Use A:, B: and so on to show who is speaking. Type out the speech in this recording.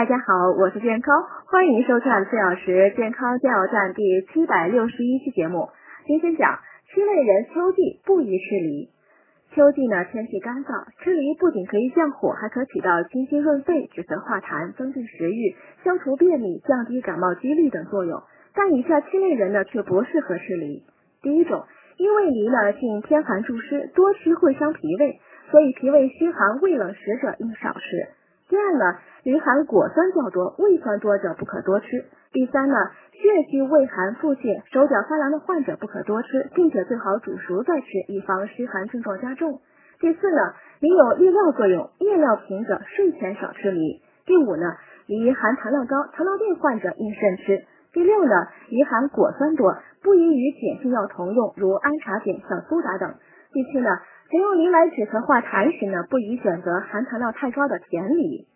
A: 大家好，我是健康，欢迎收看四小时健康加油站第七百六十一期节目。今天讲七类人秋季不宜吃梨。秋季呢天气干燥，吃梨不仅可以降火，还可起到清心润肺、止咳化痰、增进食欲、消除便秘、降低感冒几率等作用。但以下七类人呢却不适合吃梨。第一种，因为梨呢性偏寒助湿，多吃会伤脾胃，所以脾胃虚寒、胃冷食者应少吃。第二呢，梨含果酸较多，胃酸多者不可多吃。第三呢，血虚胃寒腹泻、手脚发凉的患者不可多吃，并且最好煮熟再吃，以防湿寒症状加重。第四呢，梨有利尿作用，夜尿频者睡前少吃梨。第五呢，梨含糖量高，糖尿病患者应慎吃。第六呢，梨含果酸多，不宜与碱性药同用，如氨茶碱、小苏打等。第七呢。使用梨来止咳化痰时呢，不宜选择含糖量太高的甜梨。